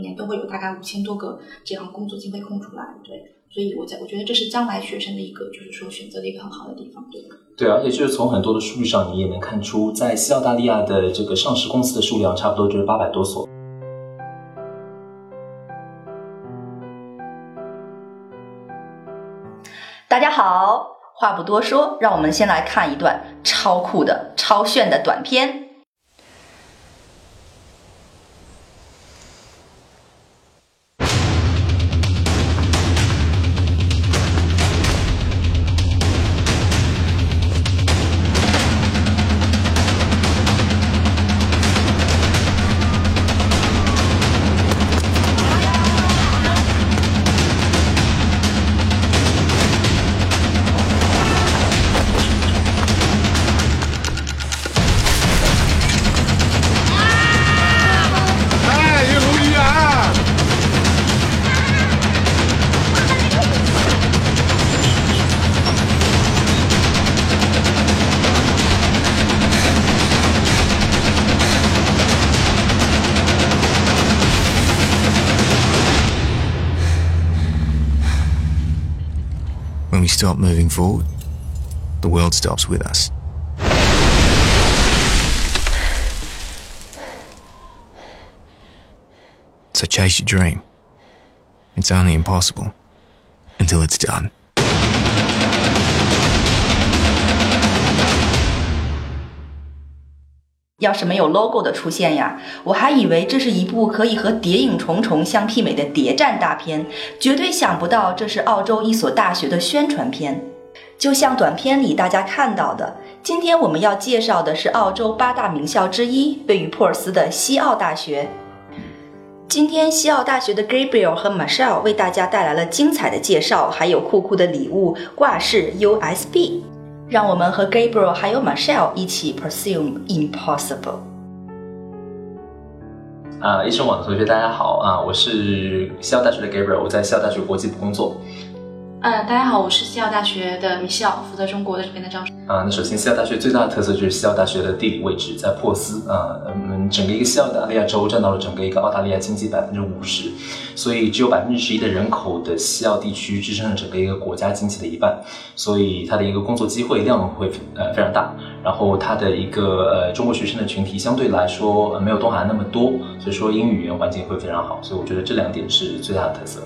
每年都会有大概五千多个这样工作机会空出来。对，所以我在我觉得这是将来学生的一个就是说选择的一个很好的地方。对，对，而且就是从很多的数据上，你也能看出，在西澳大利亚的这个上市公司的数量差不多就是八百多所。大家好，话不多说，让我们先来看一段超酷的、超炫的短片。Stop moving forward, the world stops with us. So chase your dream. It's only impossible until it's done. 要是没有 logo 的出现呀，我还以为这是一部可以和《谍影重重》相媲美的谍战大片，绝对想不到这是澳洲一所大学的宣传片。就像短片里大家看到的，今天我们要介绍的是澳洲八大名校之一，位于珀尔斯的西澳大学。今天西澳大学的 Gabriel 和 Michelle 为大家带来了精彩的介绍，还有酷酷的礼物挂饰 USB。让我们和 Gabriel 还有 Michelle 一起 pursue impossible。啊，一生网的同学大家好啊，我是西澳大学的 Gabriel，我在西澳大学国际部工作。嗯，大家好，我是西澳大学的米笑，负责中国的这边的招生。啊，那首先西澳大学最大的特色就是西澳大学的地理位置在珀斯啊，我们整个一个西澳大利亚州占到了整个一个澳大利亚经济百分之五十，所以只有百分之十一的人口的西澳地区支撑了整个一个国家经济的一半，所以它的一个工作机会量会呃非常大，然后它的一个呃中国学生的群体相对来说没有东海岸那么多，所以说英语语言环境会非常好，所以我觉得这两点是最大的特色。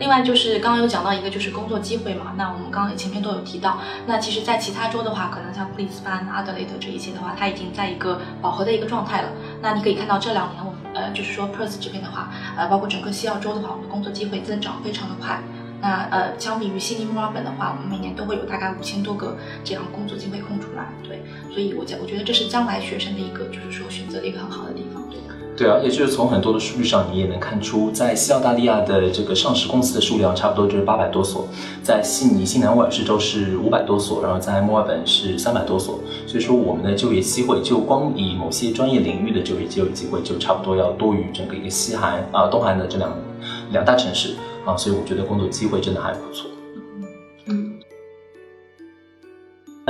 另外就是刚刚有讲到一个就是工作机会嘛，那我们刚刚前面都有提到，那其实，在其他州的话，可能像布里斯班、阿德雷德这一些的话，它已经在一个饱和的一个状态了。那你可以看到这两年，我们呃就是说 Perth 这边的话，呃包括整个西澳州的话，我们的工作机会增长非常的快。那呃相比于悉尼、墨尔本的话，我们每年都会有大概五千多个这样工作机会空出来。对，所以我觉我觉得这是将来学生的一个就是说选择的一个很好的地方，对。而且就是从很多的数据上，你也能看出，在西澳大利亚的这个上市公司的数量差不多就是八百多所，在悉尼、新南威尔士州是五百多所，然后在墨尔本是三百多所。所以说，我们的就业机会，就光以某些专业领域的就业就业机会，就差不多要多于整个一个西韩啊东韩的这两两大城市啊，所以我觉得工作机会真的还不错。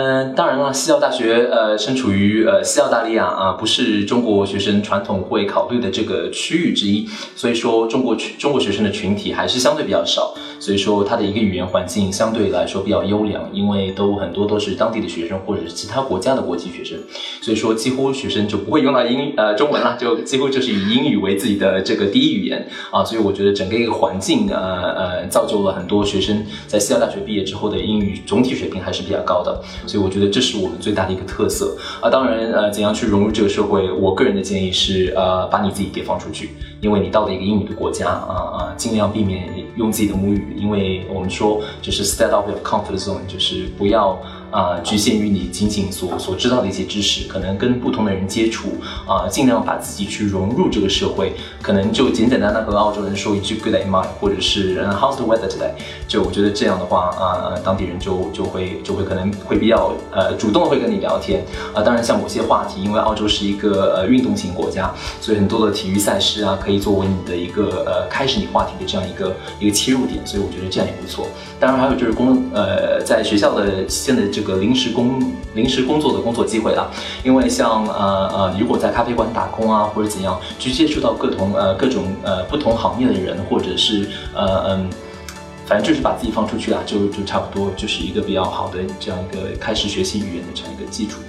嗯，当然了，西澳大学呃身处于呃西澳大利亚啊，不是中国学生传统会考虑的这个区域之一，所以说中国群中国学生的群体还是相对比较少，所以说它的一个语言环境相对来说比较优良，因为都很多都是当地的学生或者是其他国家的国际学生，所以说几乎学生就不会用到英呃中文了，就几乎就是以英语为自己的这个第一语言啊，所以我觉得整个一个环境呃呃造就了很多学生在西澳大学毕业之后的英语总体水平还是比较高的。所以我觉得这是我们最大的一个特色啊！当然，呃，怎样去融入这个社会？我个人的建议是，呃，把你自己给放出去，因为你到了一个英语的国家啊啊，尽量避免用自己的母语，因为我们说就是 step out of comfort zone，就是不要。啊，局限于你仅仅所所知道的一些知识，可能跟不同的人接触啊，尽量把自己去融入这个社会，可能就简简单单和澳洲人说一句 Good day, my，或者是 How's the weather today？就我觉得这样的话啊，当地人就就会就会可能会比较呃主动会跟你聊天啊。当然，像某些话题，因为澳洲是一个呃运动型国家，所以很多的体育赛事啊，可以作为你的一个呃开始你话题的这样一个一个切入点，所以我觉得这样也不错。当然，还有就是公呃在学校的现在这。这个临时工临时工作的工作机会了。因为像呃呃，如果在咖啡馆打工啊，或者怎样，去接触到各同呃各种呃不同行业的人，或者是呃嗯。反正就是把自己放出去啊，就就差不多就是一个比较好的这样一个开始学习语言的这样一个基础。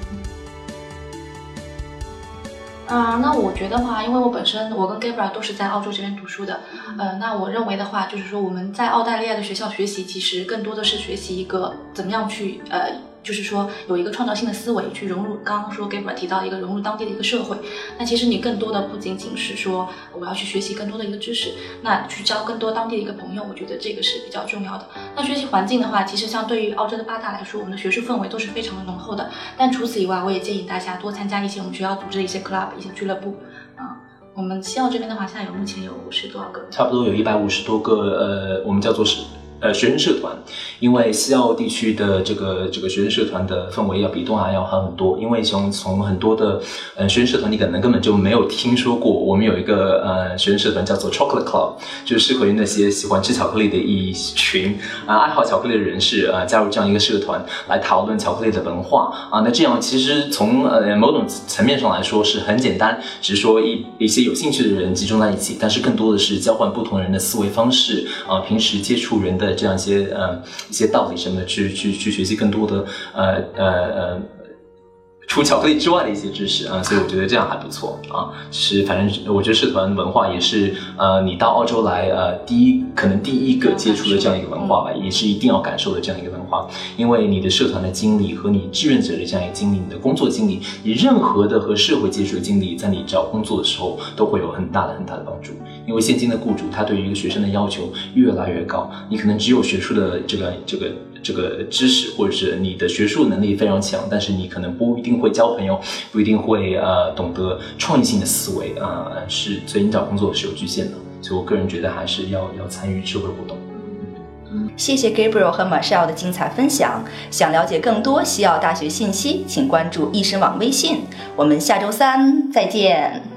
啊，那我觉得话，因为我本身我跟 Gabriel 都是在澳洲这边读书的，呃，那我认为的话，就是说我们在澳大利亚的学校学习，其实更多的是学习一个怎么样去呃。就是说有一个创造性的思维去融入，刚刚说 Gabriel 提到一个融入当地的一个社会，那其实你更多的不仅仅是说我要去学习更多的一个知识，那去交更多当地的一个朋友，我觉得这个是比较重要的。那学习环境的话，其实像对于澳洲的八大来说，我们的学术氛围都是非常的浓厚的。但除此以外，我也建议大家多参加一些我们学校组织的一些 club 一些俱乐部啊。我们西澳这边的话，现在有目前有是多少个？差不多有一百五十多个，呃，我们叫做是。呃，学生社团，因为西澳地区的这个这个学生社团的氛围要比东海要好很多。因为从从很多的呃学生社团，你可能根本就没有听说过。我们有一个呃学生社团叫做 Chocolate Club，就是适合于那些喜欢吃巧克力的一群啊爱好巧克力的人士啊加入这样一个社团来讨论巧克力的文化啊。那这样其实从呃某种层面上来说是很简单，只是说一一些有兴趣的人集中在一起，但是更多的是交换不同人的思维方式啊，平时接触人的。这样一些呃一些道理什么的，去去去学习更多的呃呃呃。除巧克力之外的一些知识啊，所以我觉得这样还不错啊。是，反正我觉得社团文化也是呃，你到澳洲来呃，第一可能第一个接触的这样一个文化吧，也是一定要感受的这样一个文化。因为你的社团的经历和你志愿者的这样一个经历，你的工作经历，你任何的和社会接触的经历，在你找工作的时候都会有很大的很大的帮助。因为现今的雇主他对于一个学生的要求越来越高，你可能只有学术的这个这个。这个知识或者是你的学术能力非常强，但是你可能不一定会交朋友，不一定会呃懂得创意性的思维啊，是所以你找工作是有局限的。所以我个人觉得还是要要参与社会活动。嗯谢谢 Gabriel 和 Marshall 的精彩分享。想了解更多西澳大学信息，请关注易申网微信。我们下周三再见。